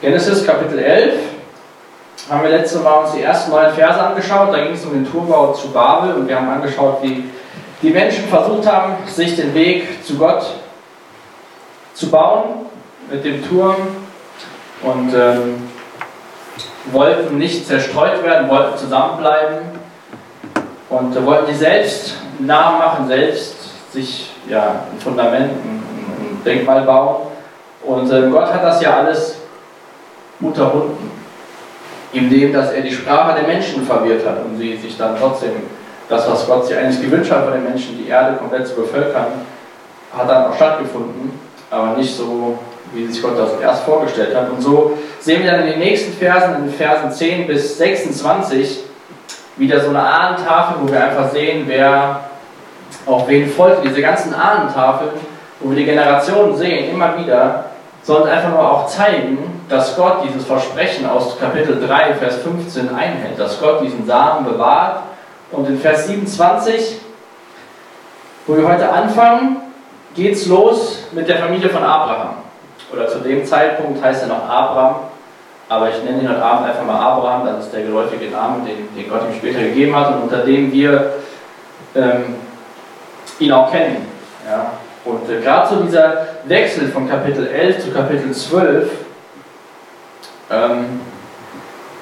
Genesis Kapitel 11 haben wir letztes Mal uns die ersten neun Verse angeschaut. Da ging es um den Turmbau zu Babel und wir haben angeschaut, wie die Menschen versucht haben, sich den Weg zu Gott zu bauen mit dem Turm und ähm, wollten nicht zerstreut werden, wollten zusammenbleiben und äh, wollten sich selbst Namen machen, selbst sich ja, ein Fundament, ein, ein Denkmal bauen. Und äh, Gott hat das ja alles unterbunden, indem dass er die Sprache der Menschen verwirrt hat und sie sich dann trotzdem das, was Gott sich eigentlich gewünscht hat von den Menschen, die Erde komplett zu bevölkern, hat dann auch stattgefunden, aber nicht so, wie sich Gott das erst vorgestellt hat. Und so sehen wir dann in den nächsten Versen, in Versen 10 bis 26, wieder so eine Ahnentafel, wo wir einfach sehen, wer auf wen folgt. Diese ganzen Ahnentafeln, wo wir die Generationen sehen, immer wieder, sollen einfach nur auch zeigen, dass Gott dieses Versprechen aus Kapitel 3, Vers 15 einhält, dass Gott diesen Samen bewahrt. Und in Vers 27, wo wir heute anfangen, geht es los mit der Familie von Abraham. Oder zu dem Zeitpunkt heißt er noch Abraham, aber ich nenne ihn heute Abend einfach mal Abraham, das ist der geläufige Name, den, den Gott ihm später gegeben hat und unter dem wir ähm, ihn auch kennen. Ja? Und äh, gerade so dieser Wechsel von Kapitel 11 zu Kapitel 12 ähm,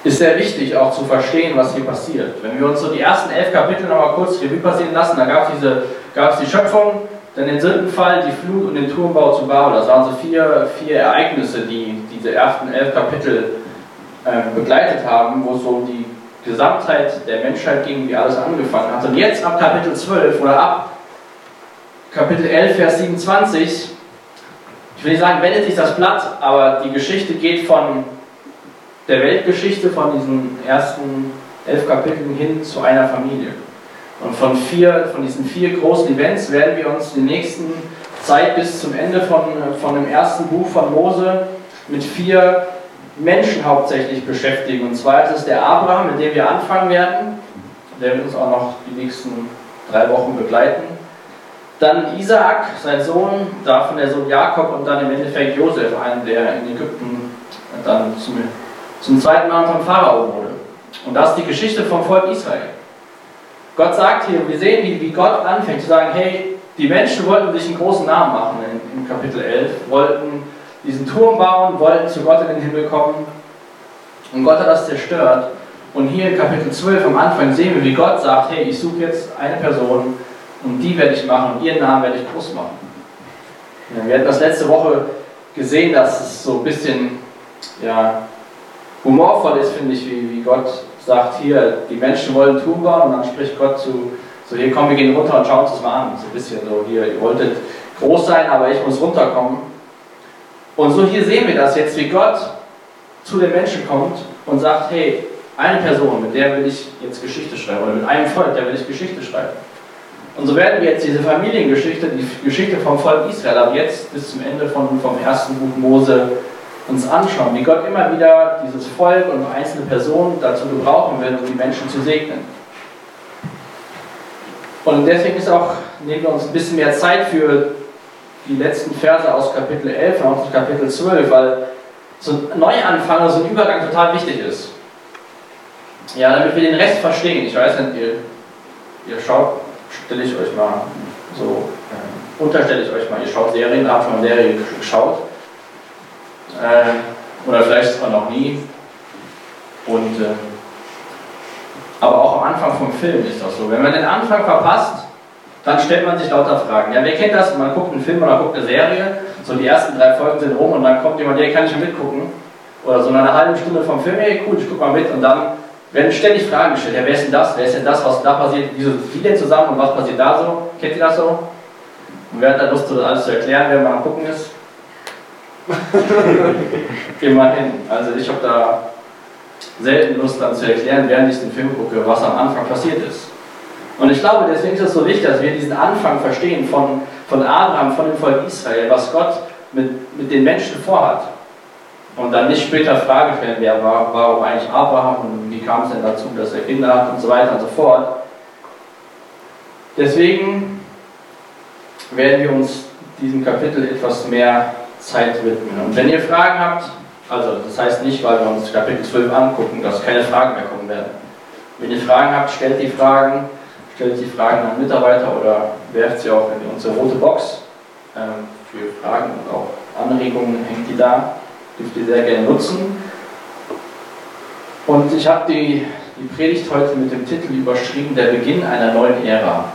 ist sehr wichtig auch zu verstehen, was hier passiert. Wenn wir uns so die ersten elf Kapitel nochmal kurz Revue passieren lassen, da gab es die Schöpfung, dann den Sündenfall, die Flut und den Turmbau zu Babel. Das waren so vier, vier Ereignisse, die diese ersten elf Kapitel äh, begleitet haben, wo es so um die Gesamtheit der Menschheit ging, wie alles angefangen hat. Und jetzt ab Kapitel 12 oder ab Kapitel 11, Vers 27, ich will nicht sagen, wendet sich das Blatt, aber die Geschichte geht von der Weltgeschichte, von diesen ersten elf Kapiteln hin zu einer Familie. Und von, vier, von diesen vier großen Events werden wir uns die nächsten Zeit bis zum Ende von, von dem ersten Buch von Mose mit vier Menschen hauptsächlich beschäftigen. Und zwar ist es der Abraham, mit dem wir anfangen werden. Der wird uns auch noch die nächsten drei Wochen begleiten. Dann Isaak, sein Sohn, davon der Sohn Jakob und dann im Endeffekt Josef, einen, der in Ägypten dann zum, zum zweiten Mal vom Pharao wurde. Und das ist die Geschichte vom Volk Israel. Gott sagt hier, wir sehen, wie, wie Gott anfängt zu sagen, hey, die Menschen wollten sich einen großen Namen machen in, in Kapitel 11, wollten diesen Turm bauen, wollten zu Gott in den Himmel kommen. Und Gott hat das zerstört. Und hier in Kapitel 12 am Anfang sehen wir, wie Gott sagt, hey, ich suche jetzt eine Person und die werde ich machen und ihren Namen werde ich groß machen. Ja, wir hatten das letzte Woche gesehen, dass es so ein bisschen ja, humorvoll ist, finde ich, wie, wie Gott sagt, hier, die Menschen wollen bauen und dann spricht Gott zu, so hier komm, wir gehen runter und schauen uns das mal an. So ein bisschen so, hier, ihr wolltet groß sein, aber ich muss runterkommen. Und so hier sehen wir das jetzt, wie Gott zu den Menschen kommt und sagt, hey, eine Person, mit der will ich jetzt Geschichte schreiben, oder mit einem Volk, der will ich Geschichte schreiben. Und so werden wir jetzt diese Familiengeschichte, die Geschichte vom Volk Israel, ab jetzt bis zum Ende von, vom ersten Buch Mose uns anschauen, wie Gott immer wieder dieses Volk und einzelne Personen dazu gebrauchen will, um die Menschen zu segnen. Und deswegen ist auch, nehmen wir uns ein bisschen mehr Zeit für die letzten Verse aus Kapitel 11 und aus Kapitel 12, weil so ein Neuanfang, so ein Übergang total wichtig ist. Ja, damit wir den Rest verstehen. Ich weiß nicht, ihr, ihr schaut, stelle ich euch mal so, äh, unterstelle ich euch mal, ihr schaut Serien, habt schon mal Serien geschaut. Äh, oder vielleicht auch noch nie. Und, äh, aber auch am Anfang vom Film ist das so. Wenn man den Anfang verpasst, dann stellt man sich lauter Fragen. Ja, wer kennt das? Man guckt einen Film oder guckt eine Serie, so die ersten drei Folgen sind rum und dann kommt jemand, der kann ich mitgucken. Oder so nach einer halben Stunde vom Film, hey cool, ich guck mal mit und dann werden ständig Fragen gestellt. Ja, wer ist denn das? Wer ist denn das? Was da passiert? Wieso sind die denn zusammen und was passiert da so? Kennt ihr das so? Und wer hat da Lust, das alles zu erklären, wer mal am Gucken ist? Immerhin. Also ich habe da selten Lust dann zu erklären, während ich den Film gucke, was am Anfang passiert ist. Und ich glaube, deswegen ist es so wichtig, dass wir diesen Anfang verstehen von, von Abraham, von dem Volk Israel, was Gott mit, mit den Menschen vorhat. Und dann nicht später Fragen stellen, wer war, warum eigentlich Abraham und wie kam es denn dazu, dass er Kinder hat und so weiter und so fort. Deswegen werden wir uns diesem Kapitel etwas mehr Zeit widmen. Und wenn ihr Fragen habt, Also das heißt nicht, weil wir uns Kapitel 12 angucken, dass keine Fragen mehr kommen werden. Wenn ihr Fragen habt, stellt die Fragen, stellt die Fragen an Mitarbeiter oder werft sie auch in unsere rote Box. Ähm, für Fragen und auch Anregungen hängt die da. Dürft ihr sehr gerne nutzen. Und ich habe die, die Predigt heute mit dem Titel überschrieben, der Beginn einer neuen Ära.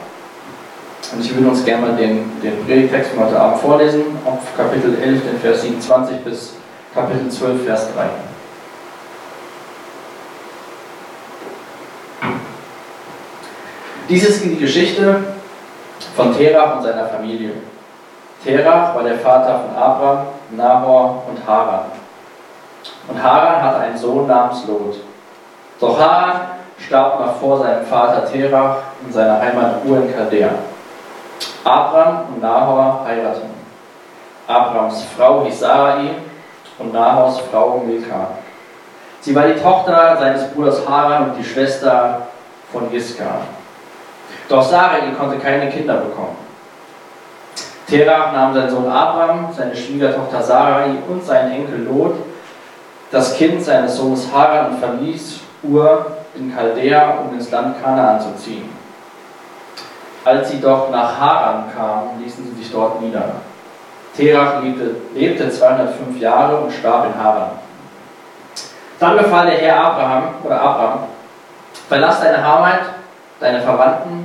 Und ich würde uns gerne mal den, den Predigtext von heute Abend vorlesen, auf Kapitel 11, den Vers 27 bis Kapitel 12, Vers 3. Dies ist die Geschichte von Terach und seiner Familie. Terach war der Vater von Abraham, Nahor und Haran. Und Haran hatte einen Sohn namens Lot. Doch Haran starb noch vor seinem Vater Terach in seiner Heimat Ur in Chaldea. Abraham und Nahor heirateten. Abrahams Frau hieß Sarai und Nahors Frau Milka. Sie war die Tochter seines Bruders Haran und die Schwester von Iska. Doch Sarai konnte keine Kinder bekommen. Terach nahm seinen Sohn Abraham, seine Schwiegertochter Sarai und seinen Enkel Lot, das Kind seines Sohnes Haran und verließ Ur in Chaldea, um ins Land Kanaan zu ziehen. Als sie doch nach Haran kamen, ließen sie sich dort nieder. Terach lebte, lebte 205 Jahre und starb in Haran. Dann befahl der Herr Abraham oder Abraham, verlass deine Heimat, deine Verwandten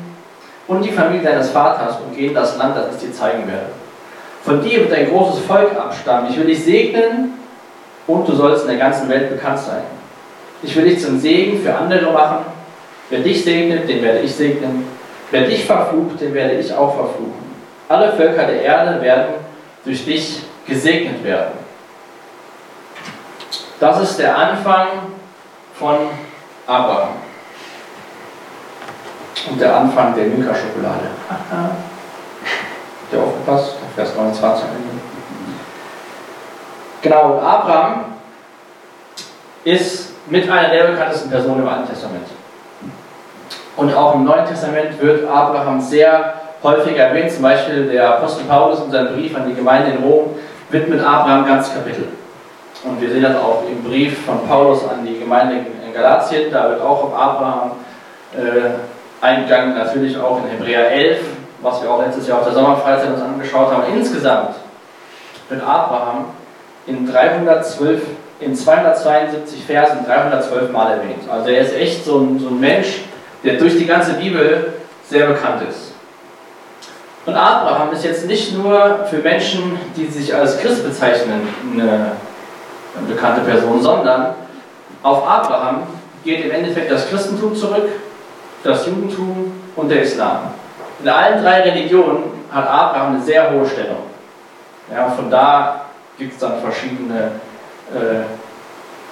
und die Familie deines Vaters und geh in das Land, das ich dir zeigen werde. Von dir wird ein großes Volk abstammen. Ich will dich segnen und du sollst in der ganzen Welt bekannt sein. Ich will dich zum Segen für andere machen. Wer dich segnet, den werde ich segnen. Wer dich verflucht, den werde ich auch verfluchen. Alle Völker der Erde werden durch dich gesegnet werden. Das ist der Anfang von Abraham. Und der Anfang der Milka-Schokolade. Habt ihr aufgepasst? Vers 29. Genau, und Abraham ist mit einer der bekanntesten Personen im Alten Testament. Und auch im Neuen Testament wird Abraham sehr häufig erwähnt. Zum Beispiel der Apostel Paulus in seinem Brief an die Gemeinde in Rom widmet Abraham ganz Kapitel. Und wir sehen das auch im Brief von Paulus an die Gemeinde in Galatien. Da wird auch auf Abraham äh, eingegangen, natürlich auch in Hebräer 11, was wir auch letztes Jahr auf der Sommerfreizeit uns angeschaut haben. Insgesamt wird Abraham in 312 in 272 Versen 312 Mal erwähnt. Also er ist echt so ein, so ein Mensch, der durch die ganze Bibel sehr bekannt ist. Und Abraham ist jetzt nicht nur für Menschen, die sich als Christ bezeichnen, eine bekannte Person, sondern auf Abraham geht im Endeffekt das Christentum zurück, das Judentum und der Islam. In allen drei Religionen hat Abraham eine sehr hohe Stellung. Ja, von da gibt es dann verschiedene äh,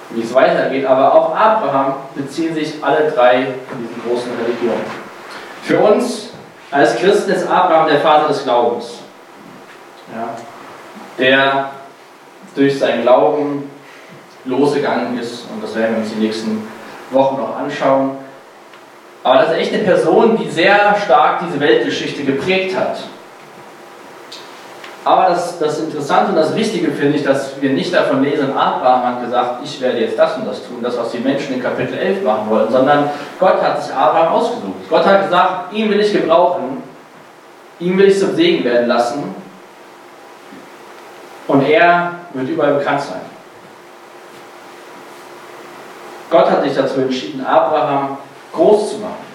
wie es weitergeht. Aber auf Abraham beziehen sich alle drei von diesen großen Religionen. Für uns als Christen ist Abraham der Vater des Glaubens. Ja, der durch seinen Glauben losgegangen ist. Und das werden wir uns die nächsten Wochen noch anschauen. Aber das ist echt eine Person, die sehr stark diese Weltgeschichte geprägt hat. Aber das, das Interessante und das Wichtige finde ich, dass wir nicht davon lesen, Abraham hat gesagt, ich werde jetzt das und das tun, das, was die Menschen in Kapitel 11 machen wollen, sondern Gott hat sich Abraham ausgesucht. Gott hat gesagt, ihn will ich gebrauchen, ihn will ich zum Segen werden lassen und er wird überall bekannt sein. Gott hat sich dazu entschieden, Abraham groß zu machen.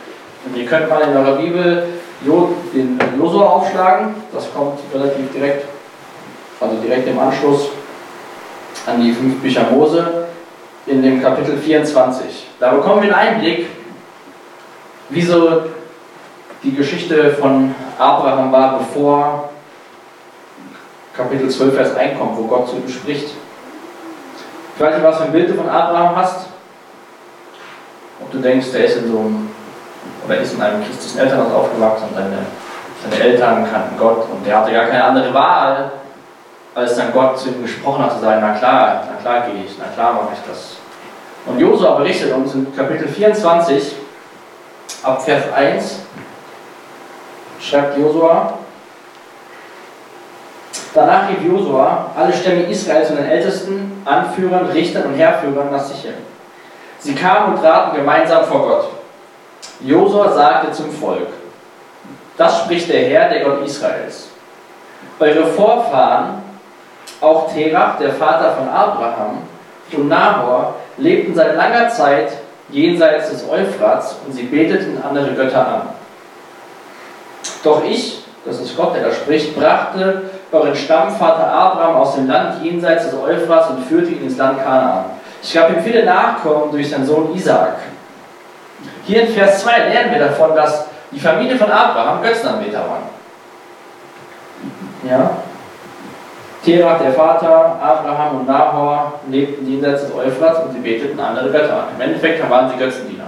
Und ihr könnt mal in eurer Bibel den Josua aufschlagen. Das kommt relativ direkt, also direkt im Anschluss an die fünf Bücher Mose in dem Kapitel 24. Da bekommen wir einen Einblick, wie so die Geschichte von Abraham war, bevor Kapitel 12, Vers 1 kommt, wo Gott zu ihm spricht. Ich weiß nicht, was für ein Bild du von Abraham hast. Du denkst, der ist in so einem oder ist in einem christlichen Elternhaus aufgewachsen und seine, seine Eltern kannten Gott und der hatte gar keine andere Wahl, als dann Gott zu ihm gesprochen hat, zu sagen, na klar, na klar gehe ich, na klar mache ich das. Und Josua berichtet uns in Kapitel 24, ab Vers 1, schreibt Josua, Danach rief Josua alle Stämme Israels und den Ältesten, Anführern, Richtern und Herrführern nach Sichem. Sie kamen und traten gemeinsam vor Gott. Josua sagte zum Volk, das spricht der Herr, der Gott Israels. Eure Vorfahren, auch Terach, der Vater von Abraham, und Nahor lebten seit langer Zeit jenseits des Euphrats und sie beteten andere Götter an. Doch ich, das ist Gott, der da spricht, brachte euren Stammvater Abraham aus dem Land jenseits des Euphrats und führte ihn ins Land Kanaan. Ich gab ihm viele Nachkommen durch seinen Sohn Isaak. Hier in Vers 2 lernen wir davon, dass die Familie von Abraham Götzenanbeter waren. Ja? Terach, der Vater, Abraham und Nahor lebten jenseits des Euphrats und sie beteten andere Götter an. Im Endeffekt waren sie Götzendiener.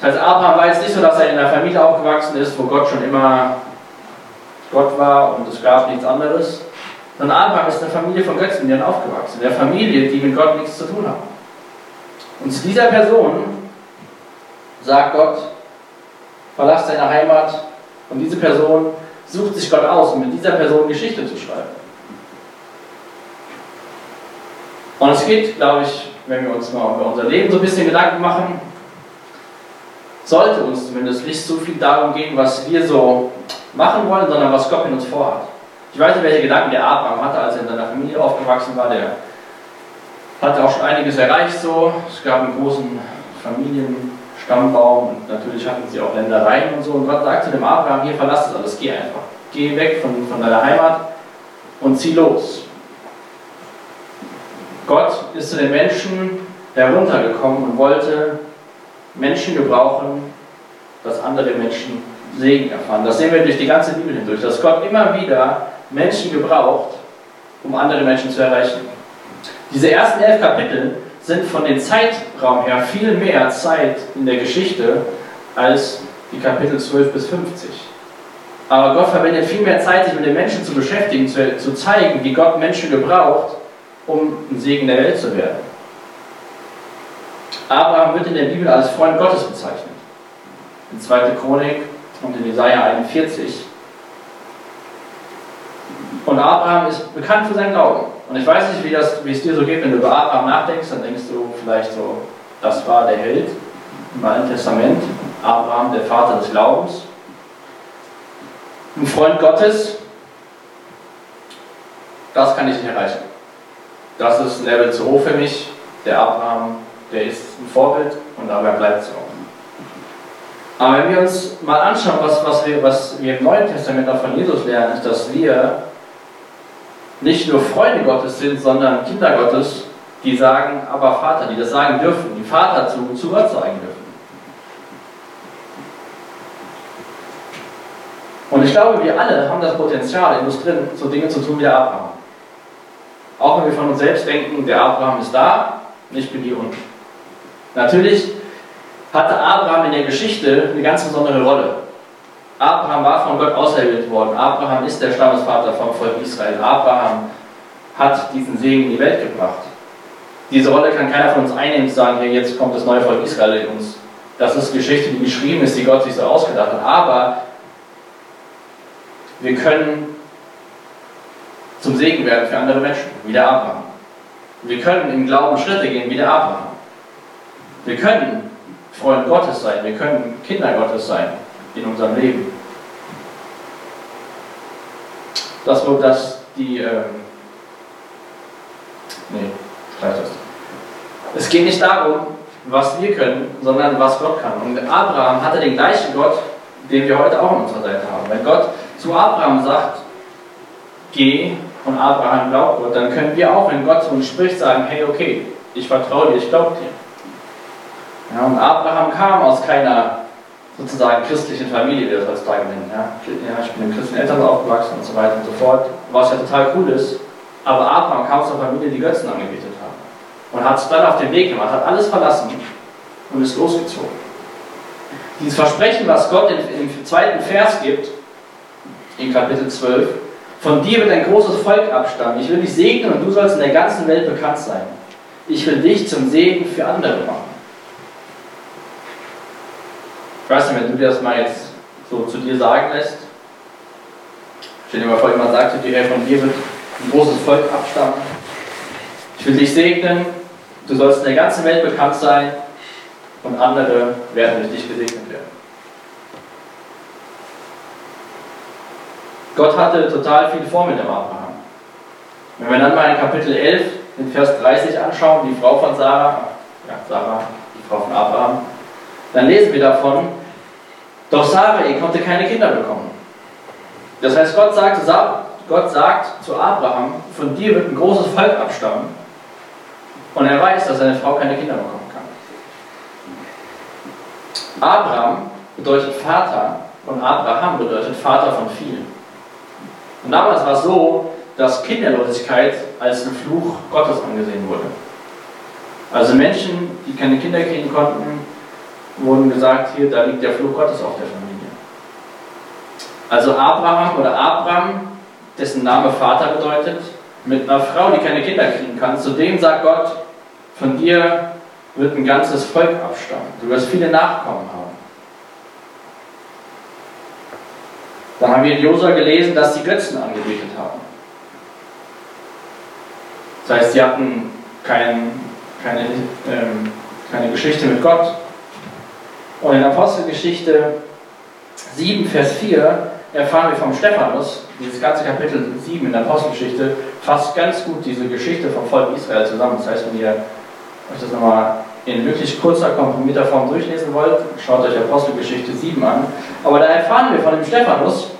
Das heißt, Abraham war jetzt nicht so, dass er in einer Familie aufgewachsen ist, wo Gott schon immer Gott war und es gab nichts anderes, sondern Abraham ist in einer Familie von Götzendienern aufgewachsen, in der Familie, die mit Gott nichts zu tun hat. Und zu dieser Person sagt Gott, verlass deine Heimat und diese Person sucht sich Gott aus, um mit dieser Person Geschichte zu schreiben. Und es geht, glaube ich, wenn wir uns mal über unser Leben so ein bisschen Gedanken machen, sollte uns zumindest nicht so viel darum gehen, was wir so machen wollen, sondern was Gott mit uns vorhat. Ich weiß nicht, welche Gedanken der Abraham hatte, als er in seiner Familie aufgewachsen war. Der hatte auch schon einiges erreicht so. Es gab einen großen Familienstammbaum und natürlich hatten sie auch Ländereien und so. Und Gott sagte dem Abraham, hier verlass das alles, geh einfach. Geh weg von, von deiner Heimat und zieh los. Gott ist zu den Menschen heruntergekommen und wollte Menschen gebrauchen, dass andere Menschen Segen erfahren. Das sehen wir durch die ganze Bibel hindurch, dass Gott immer wieder Menschen gebraucht, um andere Menschen zu erreichen. Diese ersten elf Kapitel sind von dem Zeitraum her viel mehr Zeit in der Geschichte als die Kapitel 12 bis 50. Aber Gott verwendet viel mehr Zeit, sich mit den Menschen zu beschäftigen, zu, zu zeigen, wie Gott Menschen gebraucht, um ein Segen der Welt zu werden. Abraham wird in der Bibel als Freund Gottes bezeichnet. In 2. Chronik und in Jesaja 41. Und Abraham ist bekannt für seinen Glauben. Und ich weiß nicht, wie, das, wie es dir so geht, wenn du über Abraham nachdenkst, dann denkst du vielleicht so, das war der Held im Alten Testament, Abraham, der Vater des Glaubens. Ein Freund Gottes, das kann ich nicht erreichen. Das ist ein Level zu hoch für mich. Der Abraham, der ist ein Vorbild und dabei bleibt es auch. Aber wenn wir uns mal anschauen, was, was, wir, was wir im Neuen Testament auch von Jesus lernen, ist, dass wir nicht nur Freunde Gottes sind, sondern Kinder Gottes, die sagen, aber Vater, die das sagen dürfen, die Vater zu, zu Gott sagen dürfen. Und ich glaube, wir alle haben das Potenzial in uns drin, so Dinge zu tun wie der Abraham. Auch wenn wir von uns selbst denken, der Abraham ist da, ich bin hier unten. Natürlich hatte Abraham in der Geschichte eine ganz besondere Rolle. Abraham war von Gott auserwählt worden. Abraham ist der Stammesvater vom Volk Israel. Abraham hat diesen Segen in die Welt gebracht. Diese Rolle kann keiner von uns einnehmen und sagen, hey, jetzt kommt das neue Volk Israel in uns. Das ist Geschichte, die geschrieben ist, die Gott sich so ausgedacht hat. Aber wir können zum Segen werden für andere Menschen, wie der Abraham. Wir können im Glauben Schritte gehen, wie der Abraham. Wir können Freund Gottes sein, wir können Kinder Gottes sein in unserem Leben. Das wird das die. Ähm, nee, streich das. Es geht nicht darum, was wir können, sondern was Gott kann. Und Abraham hatte den gleichen Gott, den wir heute auch an unserer Seite haben. Wenn Gott zu Abraham sagt, geh und Abraham glaubt Gott, dann können wir auch, wenn Gott zu uns spricht, sagen, hey, okay, ich vertraue dir, ich glaube dir. Ja, und Abraham kam aus keiner sozusagen christlichen Familie, wie das heutzutage nennen. Ja. ja, ich bin in christlichen Eltern aufgewachsen und so weiter und so fort, was ja total cool ist. Aber Abraham kam aus einer Familie, die Götzen angebetet hat. Und hat es dann auf den Weg gemacht, hat alles verlassen und ist losgezogen. Dieses Versprechen, was Gott im zweiten Vers gibt, in Kapitel 12, von dir wird ein großes Volk abstammen. Ich will dich segnen und du sollst in der ganzen Welt bekannt sein. Ich will dich zum Segen für andere machen. Ich weiß nicht, wenn du dir das mal jetzt so zu dir sagen lässt, Stell dir mal vor, jemand sagt dir, von dir wird ein großes Volk abstammen. Ich will dich segnen, du sollst in der ganzen Welt bekannt sein und andere werden durch dich gesegnet werden. Gott hatte total viel vor mit dem Abraham. Wenn wir dann mal in Kapitel 11, in Vers 30 anschauen, die Frau von Sarah, ja, Sarah, die Frau von Abraham, dann lesen wir davon, doch Sarah konnte keine Kinder bekommen. Das heißt, Gott sagt, Gott sagt zu Abraham, von dir wird ein großes Volk abstammen. Und er weiß, dass seine Frau keine Kinder bekommen kann. Abraham bedeutet Vater und Abraham bedeutet Vater von vielen. Und damals war es so, dass Kinderlosigkeit als ein Fluch Gottes angesehen wurde. Also Menschen, die keine Kinder kriegen konnten, wurden gesagt, hier, da liegt der Fluch Gottes auf der Familie. Also Abraham oder Abraham, dessen Name Vater bedeutet, mit einer Frau, die keine Kinder kriegen kann, zu dem sagt Gott, von dir wird ein ganzes Volk abstammen. Du wirst viele Nachkommen haben. Dann haben wir in Josua gelesen, dass sie Götzen angebetet haben. Das heißt, sie hatten kein, keine, ähm, keine Geschichte mit Gott. Und in Apostelgeschichte 7, Vers 4 erfahren wir vom Stephanus, dieses ganze Kapitel 7 in der Apostelgeschichte fasst ganz gut diese Geschichte vom Volk Israel zusammen. Das heißt, wenn ihr euch das nochmal in wirklich kurzer, komprimierter Form durchlesen wollt, schaut euch Apostelgeschichte 7 an. Aber da erfahren wir von dem Stephanus,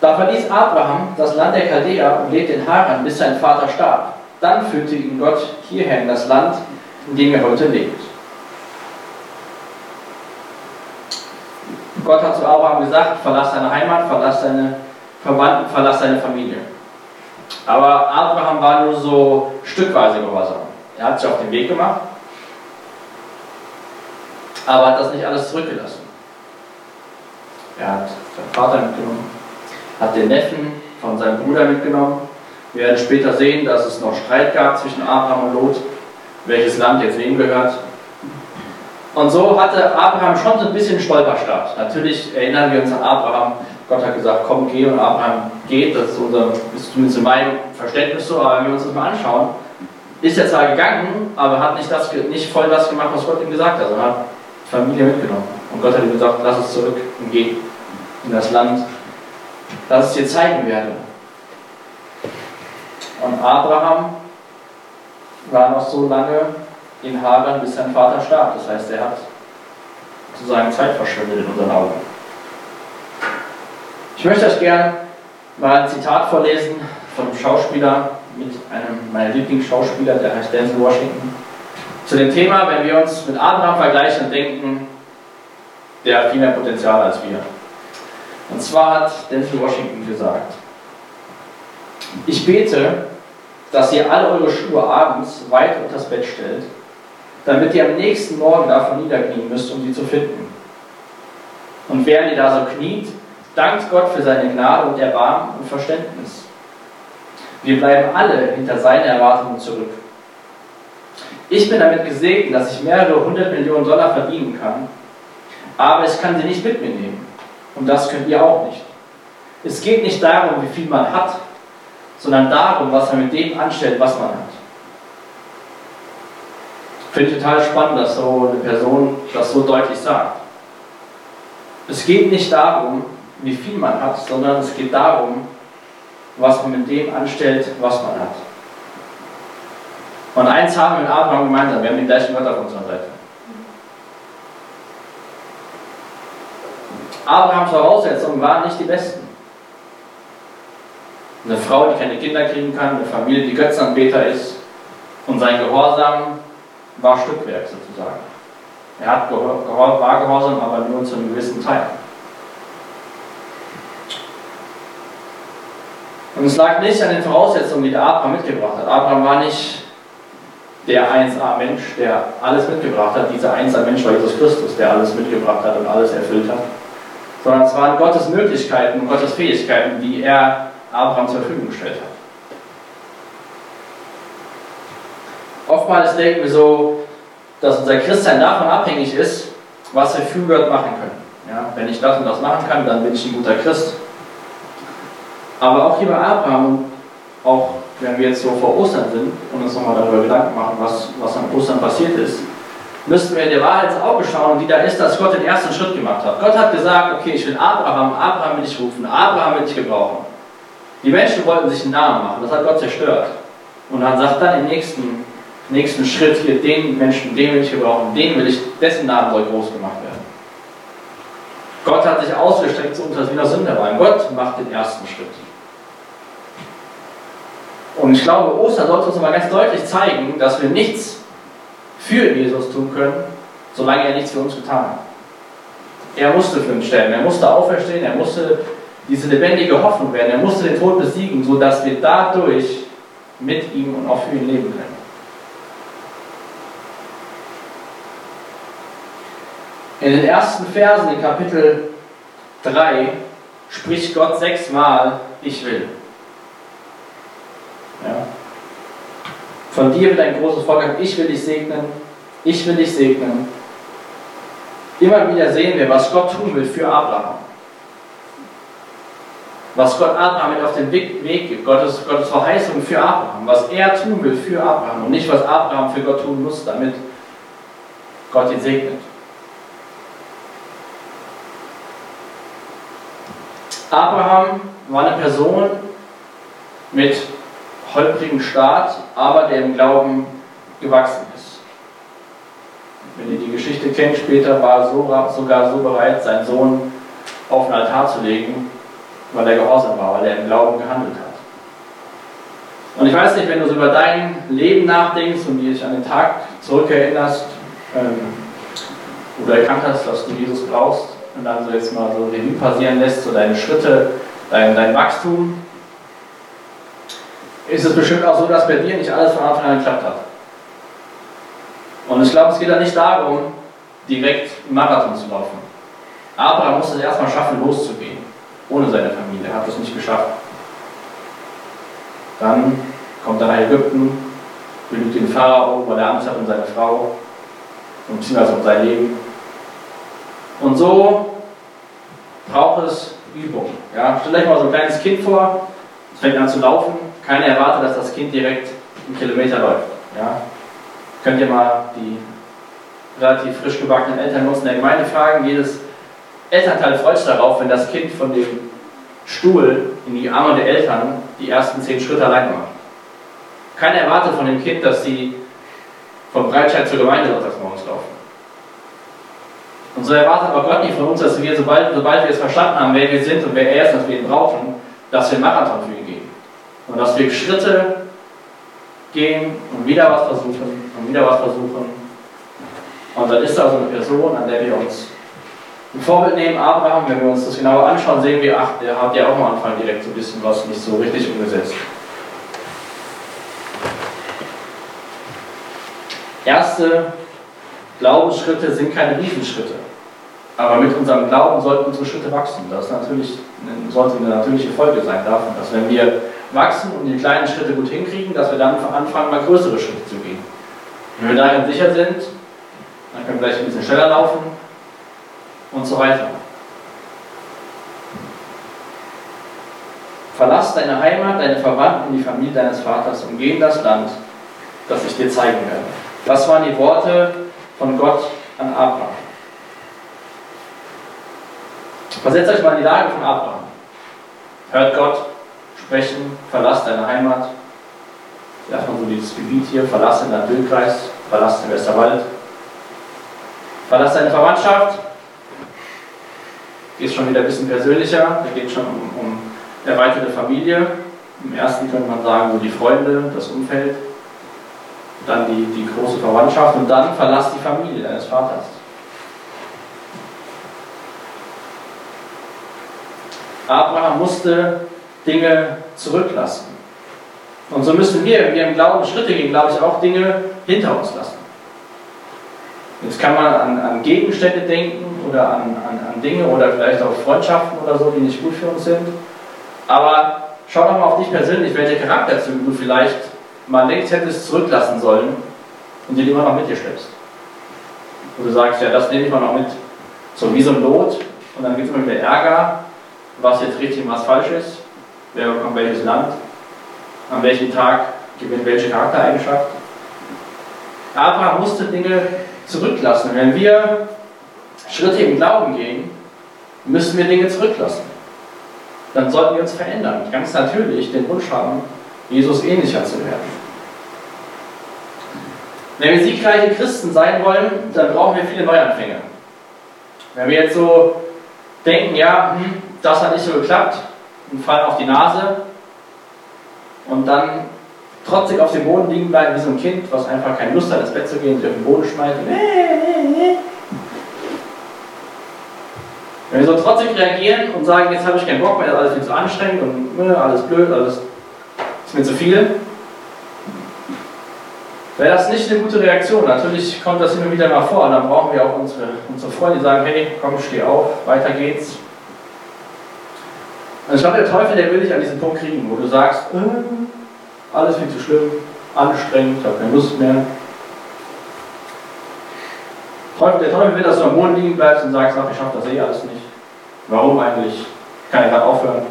da verließ Abraham das Land der Chaldea und lebte in Haran, bis sein Vater starb. Dann führte ihn Gott hierher in das Land, in dem er heute lebt. Gott hat zu Abraham gesagt, verlass deine Heimat, verlass deine Verwandten, verlass deine Familie. Aber Abraham war nur so stückweise gehorsam. Er hat sich auf den Weg gemacht, aber hat das nicht alles zurückgelassen. Er hat seinen Vater mitgenommen, hat den Neffen von seinem Bruder mitgenommen. Wir werden später sehen, dass es noch Streit gab zwischen Abraham und Lot, welches Land jetzt wem gehört. Und so hatte Abraham schon so ein bisschen Stolperstart. Natürlich erinnern wir uns an Abraham. Gott hat gesagt, komm, geh und Abraham geht. Das ist, unser, ist zumindest in meinem Verständnis so. Aber wenn wir uns das mal anschauen, ist er zwar gegangen, aber hat nicht, das, nicht voll das gemacht, was Gott ihm gesagt hat, sondern hat Familie mitgenommen. Und Gott hat ihm gesagt, lass es zurück und geh in das Land, das ich dir zeigen werde. Und Abraham war noch so lange in Haran, bis sein Vater starb. Das heißt, er hat sozusagen Zeit verschwendet in unseren Augen. Ich möchte euch gern mal ein Zitat vorlesen von einem Schauspieler, mit einem meiner Lieblingsschauspieler, der heißt Denzel Washington. Zu dem Thema, wenn wir uns mit Abraham vergleichen und denken, der hat viel mehr Potenzial als wir. Und zwar hat Denzel Washington gesagt, ich bete, dass ihr alle eure Schuhe abends weit unter das Bett stellt damit ihr am nächsten Morgen davon niederknien müsst, um sie zu finden. Und während ihr da so kniet, dankt Gott für seine Gnade und Erbarmen und Verständnis. Wir bleiben alle hinter seinen Erwartungen zurück. Ich bin damit gesegnet, dass ich mehrere hundert Millionen Dollar verdienen kann, aber ich kann sie nicht mit mir nehmen. Und das könnt ihr auch nicht. Es geht nicht darum, wie viel man hat, sondern darum, was man mit dem anstellt, was man hat. Finde ich total spannend, dass so eine Person das so deutlich sagt. Es geht nicht darum, wie viel man hat, sondern es geht darum, was man mit dem anstellt, was man hat. Und eins haben wir mit Abraham gemeinsam, wir haben die gleichen Wörter auf unserer Seite. Abrahams Voraussetzungen waren nicht die besten. Eine Frau, die keine Kinder kriegen kann, eine Familie, die Götzenanbeter ist und sein Gehorsam war Stückwerk sozusagen. Er hat war gehorsam, aber nur zu einem gewissen Teil. Und es lag nicht an den Voraussetzungen, die der Abraham mitgebracht hat. Abraham war nicht der 1A-Mensch, der alles mitgebracht hat. Dieser 1A-Mensch war Jesus Christus, der alles mitgebracht hat und alles erfüllt hat. Sondern es waren Gottes Möglichkeiten und Gottes Fähigkeiten, die er Abraham zur Verfügung gestellt hat. Oftmals denken wir so, dass unser Christsein davon abhängig ist, was wir für Gott machen können. Ja, wenn ich das und das machen kann, dann bin ich ein guter Christ. Aber auch hier bei Abraham, auch wenn wir jetzt so vor Ostern sind und uns nochmal darüber Gedanken machen, was, was an Ostern passiert ist, müssten wir der Wahrheit ins Auge schauen, die da ist, dass Gott den ersten Schritt gemacht hat. Gott hat gesagt, okay, ich will Abraham, Abraham will ich rufen, Abraham will ich gebrauchen. Die Menschen wollten sich einen Namen machen, das hat Gott zerstört. Und dann sagt dann im nächsten, nächsten Schritt hier, den Menschen, den will ich gebrauchen, den will ich, dessen Namen soll groß gemacht werden. Gott hat sich ausgestreckt zu uns als Sünder waren. Gott macht den ersten Schritt. Und ich glaube, Ostern sollte uns mal ganz deutlich zeigen, dass wir nichts für Jesus tun können, solange er nichts für uns getan hat. Er musste für uns sterben, er musste auferstehen, er musste diese lebendige Hoffnung werden, er musste den Tod besiegen, sodass wir dadurch mit ihm und auch für ihn leben können. In den ersten Versen in Kapitel 3 spricht Gott sechsmal, ich will. Ja. Von dir wird ein großes Volk ich will dich segnen, ich will dich segnen. Immer wieder sehen wir, was Gott tun will für Abraham. Was Gott Abraham mit auf den Weg, gibt, Gottes, Gottes Verheißung für Abraham, was er tun will für Abraham und nicht, was Abraham für Gott tun muss, damit Gott ihn segnet. Abraham war eine Person mit holprigen Staat, aber der im Glauben gewachsen ist. Wenn ihr die Geschichte kennt, später war er so, sogar so bereit, seinen Sohn auf den Altar zu legen, weil er gehorsam war, weil er im Glauben gehandelt hat. Und ich weiß nicht, wenn du so über dein Leben nachdenkst und dich an den Tag zurückerinnerst ähm, oder erkannt hast, dass du Jesus brauchst und dann so jetzt mal so Revue passieren lässt, so deine Schritte, dein, dein Wachstum, ist es bestimmt auch so, dass bei dir nicht alles von Anfang an geklappt hat. Und ich glaube, es geht da nicht darum, direkt einen Marathon zu laufen. Abraham musste es erstmal schaffen, loszugehen, ohne seine Familie. Er hat es nicht geschafft. Dann kommt er nach Ägypten, belügt den Pharao, weil er Angst hat um seine Frau, und beziehungsweise um sein Leben. Und so braucht es Übung. Ja? Stellt euch mal so ein kleines Kind vor, es fängt an zu laufen, keiner erwartet, dass das Kind direkt einen Kilometer läuft. Ja? Könnt ihr mal die relativ frisch gebackenen Eltern uns in der Gemeinde fragen. Jedes Elternteil freut sich darauf, wenn das Kind von dem Stuhl in die Arme der Eltern die ersten zehn Schritte allein macht. Keiner erwartet von dem Kind, dass sie vom Breitscheid zur Gemeinde sonntags morgens laufen. Und so erwartet aber Gott nicht von uns, dass wir, sobald, sobald wir es verstanden haben, wer wir sind und wer er ist, dass wir ihn brauchen, dass wir einen Marathon für ihn gehen. Und dass wir Schritte gehen und wieder was versuchen und wieder was versuchen. Und dann ist da so eine Person, an der wir uns ein Vorbild nehmen, Abraham, wenn wir uns das genauer anschauen, sehen wir, ach, der hat ja auch am Anfang direkt so ein bisschen was nicht so richtig umgesetzt. Erste Glaubensschritte sind keine Riesenschritte. Aber mit unserem Glauben sollten unsere Schritte wachsen. Das natürlich, sollte eine natürliche Folge sein davon, dass wenn wir wachsen und die kleinen Schritte gut hinkriegen, dass wir dann anfangen, mal größere Schritte zu gehen. Wenn wir darin sicher sind, dann können wir vielleicht ein bisschen schneller laufen und so weiter. Verlass deine Heimat, deine Verwandten die Familie deines Vaters und geh in das Land, das ich dir zeigen werde. Das waren die Worte von Gott an Abraham. Versetzt euch mal in die Lage von Abraham. Hört Gott sprechen, verlass deine Heimat. Erstmal so dieses Gebiet hier, verlass deinen Bildkreis, verlass den Westerwald. Verlass deine Verwandtschaft. Geht schon wieder ein bisschen persönlicher, da geht es schon um, um erweiterte Familie. Im ersten könnte man sagen, so die Freunde, das Umfeld dann die, die große Verwandtschaft und dann verlass die Familie deines Vaters. Abraham musste Dinge zurücklassen. Und so müssen wir, wenn wir im Glauben Schritte gehen, glaube ich, auch Dinge hinter uns lassen. Jetzt kann man an, an Gegenstände denken oder an, an, an Dinge oder vielleicht auch Freundschaften oder so, die nicht gut für uns sind. Aber schau doch mal auf dich persönlich, welche Charakterzüge du vielleicht mal längst hättest zurücklassen sollen und den immer noch mit dir schleppst. Und du sagst, ja, das nehme ich mal noch mit. So wie so ein Lot und dann gibt es immer wieder Ärger, was jetzt richtig und was falsch ist. wer bekommt welches Land, an welchem Tag gewinnt welche Charaktereigenschaft. Abraham musste Dinge zurücklassen. Wenn wir Schritte im Glauben gehen, müssen wir Dinge zurücklassen. Dann sollten wir uns verändern. Ganz natürlich den Wunsch haben, Jesus ähnlicher zu werden. Wenn wir siegreiche Christen sein wollen, dann brauchen wir viele Neuanfänge. Wenn wir jetzt so denken, ja, hm, das hat nicht so geklappt und fallen auf die Nase und dann trotzig auf dem Boden liegen bleiben wie so ein Kind, was einfach keine Lust hat, ins Bett zu gehen, sich auf den Boden schmeißt. Wenn wir so trotzig reagieren und sagen, jetzt habe ich keinen Bock mehr, das ist alles viel zu anstrengend und äh, alles blöd, alles ist mir zu viel, wäre das nicht eine gute Reaktion. Natürlich kommt das immer wieder mal vor, dann brauchen wir auch unsere, unsere Freunde, die sagen, hey, komm, steh auf, weiter geht's. Also ich glaube, der Teufel, der will dich an diesen Punkt kriegen, wo du sagst, äh, alles viel zu schlimm, anstrengend, ich habe keine Lust mehr. Der Teufel will, dass du am Boden liegen bleibst und sagst, ach, ich schaffe das eh alles nicht. Warum eigentlich? Ich kann ja gerade aufhören.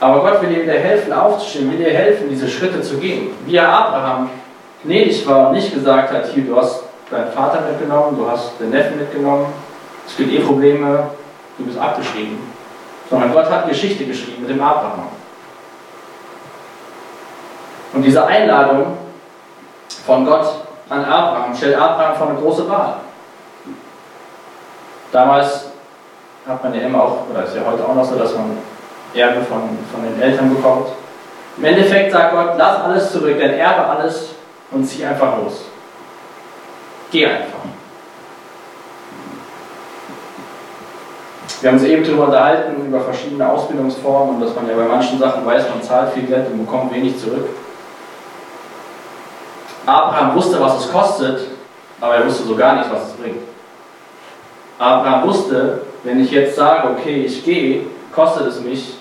Aber Gott will dir wieder helfen, aufzustehen, will dir helfen, diese Schritte zu gehen. Wie er Abraham gnädig war und nicht gesagt hat, hier, du hast deinen Vater mitgenommen, du hast den Neffen mitgenommen, es gibt eh Probleme, du bist abgeschrieben. Sondern Gott hat Geschichte geschrieben mit dem Abraham. Und diese Einladung von Gott an Abraham stellt Abraham vor eine große Wahl. Damals hat man ja immer auch, oder ist ja heute auch noch so, dass man Erbe von, von den Eltern bekommt. Im Endeffekt sagt Gott, lass alles zurück, denn erbe alles und zieh einfach los. Geh einfach. Wir haben uns eben darüber unterhalten, über verschiedene Ausbildungsformen und dass man ja bei manchen Sachen weiß, man zahlt viel Geld und bekommt wenig zurück. Abraham wusste, was es kostet, aber er wusste so gar nicht, was es bringt. Abraham wusste, wenn ich jetzt sage, okay, ich gehe, kostet es mich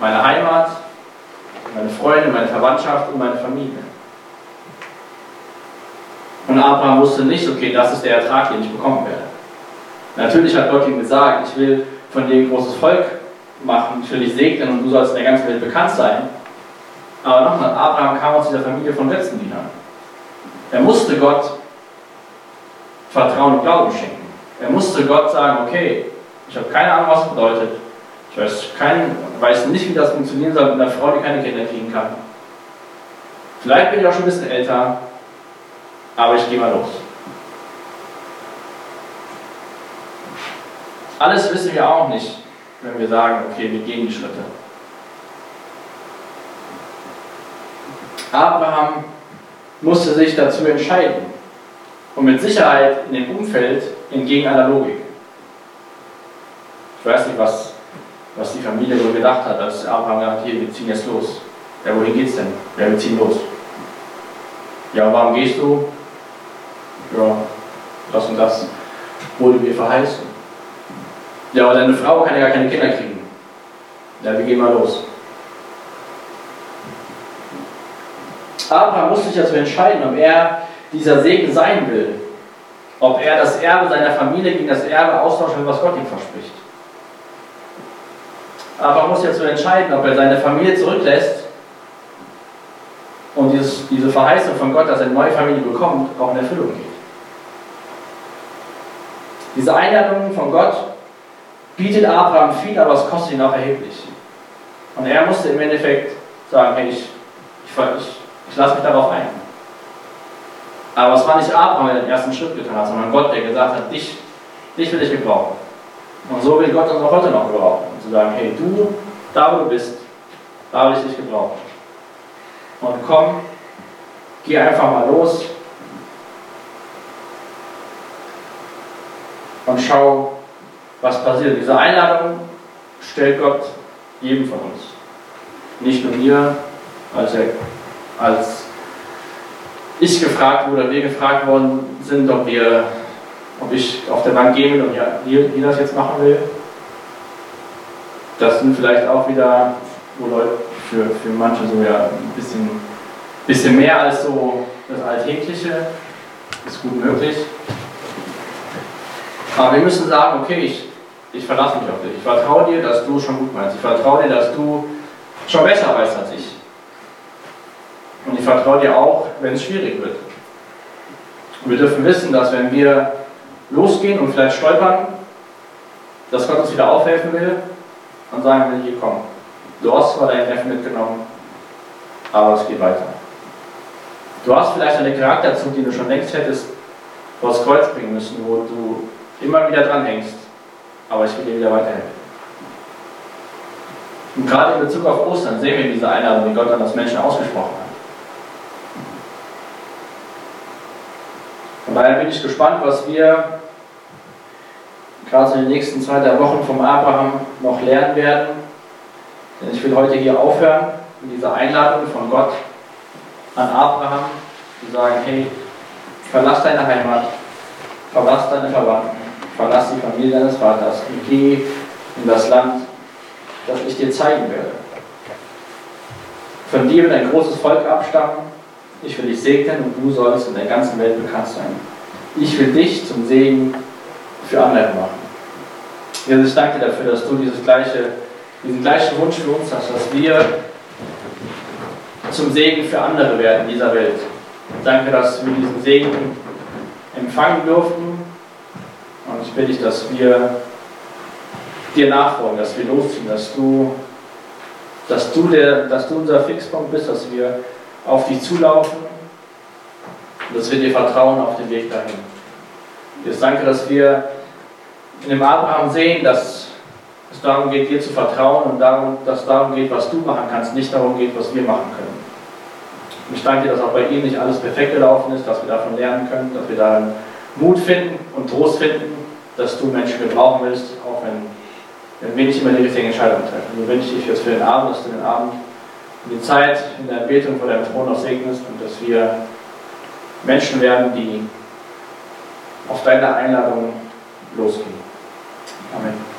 meine Heimat, meine Freunde, meine Verwandtschaft und meine Familie. Und Abraham wusste nicht, okay, das ist der Ertrag, den ich bekommen werde. Natürlich hat Gott ihm gesagt, ich will von dir ein großes Volk machen, ich will dich segnen und du sollst in der ganzen Welt bekannt sein. Aber nochmal, Abraham kam aus dieser Familie von Götzendienern. Er musste Gott Vertrauen und Glauben schenken. Er musste Gott sagen, okay, ich habe keine Ahnung, was es bedeutet. Ich weiß, kein, weiß nicht, wie das funktionieren soll mit einer Frau, die keine Kinder kriegen kann. Vielleicht bin ich auch schon ein bisschen älter, aber ich gehe mal los. Alles wissen wir auch nicht, wenn wir sagen, okay, wir gehen die Schritte. Abraham musste sich dazu entscheiden. Und mit Sicherheit in dem Umfeld entgegen aller Logik. Ich weiß nicht, was was die Familie so gedacht hat, als Abraham gesagt hier, wir ziehen jetzt los. Ja, wohin geht's denn? Ja, wir ziehen los. Ja, warum gehst du? Ja, das und das wurde mir verheißen. Ja, aber deine Frau kann ja gar keine Kinder kriegen. Ja, wir gehen mal los. Abraham muss sich dazu entscheiden, ob er dieser Segen sein will. Ob er das Erbe seiner Familie gegen das Erbe austauschen will, was Gott ihm verspricht aber er muss jetzt so entscheiden, ob er seine Familie zurücklässt und dieses, diese Verheißung von Gott, dass er eine neue Familie bekommt, auch in Erfüllung geht. Diese Einladung von Gott bietet Abraham viel, aber es kostet ihn auch erheblich. Und er musste im Endeffekt sagen, hey, ich, ich, ich, ich lasse mich darauf ein. Aber es war nicht Abraham, der den ersten Schritt getan hat, sondern Gott, der gesagt hat, dich, dich will ich gebrauchen. Und so will Gott uns auch heute noch gebrauchen. Und zu sagen, hey, du, da wo du bist, da will ich dich gebrauchen. Und komm, geh einfach mal los und schau, was passiert. Diese Einladung stellt Gott jedem von uns. Nicht nur mir, als, er, als ich gefragt wurde, wir gefragt worden sind, ob wir ob ich auf der Bank gehen will und ja, ihr das jetzt machen will. Das sind vielleicht auch wieder, wo Leute für, für manche so ja ein bisschen, bisschen mehr als so das Alltägliche, ist gut möglich. Aber wir müssen sagen, okay, ich, ich verlasse mich auf dich. Ich vertraue dir, dass du schon gut meinst. Ich vertraue dir, dass du schon besser weißt als ich. Und ich vertraue dir auch, wenn es schwierig wird. Und wir dürfen wissen, dass wenn wir losgehen und vielleicht stolpern, dass Gott uns wieder aufhelfen will und sagen will, hier komm, du hast zwar deinen Neffen mitgenommen, aber es geht weiter. Du hast vielleicht eine Charakterzug, die du schon längst hättest vor das Kreuz bringen müssen, wo du immer wieder dran hängst, aber ich will dir wieder weiterhelfen. Und gerade in Bezug auf Ostern sehen wir diese Einladung, die Gott an das Menschen ausgesprochen hat. Von daher bin ich gespannt, was wir gerade in den nächsten zwei, drei Wochen vom Abraham noch lernen werden. Denn ich will heute hier aufhören mit dieser Einladung von Gott an Abraham, zu sagen, hey, verlass deine Heimat, verlass deine Verwandten, verlass die Familie deines Vaters und geh in das Land, das ich dir zeigen werde. Von dir wird ein großes Volk abstammen, ich will dich segnen und du sollst in der ganzen Welt bekannt sein. Ich will dich zum Segen für andere machen. Jesus, ich danke dir dafür, dass du dieses gleiche, diesen gleichen Wunsch für uns hast, dass wir zum Segen für andere werden in dieser Welt. Danke, dass wir diesen Segen empfangen durften. Und ich bitte dich, dass wir dir nachfolgen, dass wir losziehen, dass du, dass du, der, dass du unser Fixpunkt bist, dass wir auf dich zulaufen und dass wir dir vertrauen auf den Weg dahin. Ich danke, dass wir in dem Abraham sehen, dass es darum geht, dir zu vertrauen und darum, dass es darum geht, was du machen kannst, nicht darum geht, was wir machen können. Und ich danke dir, dass auch bei ihm nicht alles perfekt gelaufen ist, dass wir davon lernen können, dass wir darin Mut finden und Trost finden, dass du Menschen gebrauchen willst, auch wenn, wenn wir nicht immer die richtigen Entscheidungen treffen. So wünsche ich jetzt für den Abend, dass du den Abend und die Zeit in der Betung vor deinem Thron noch segnest und dass wir Menschen werden, die auf deine Einladung losgehen. Amen.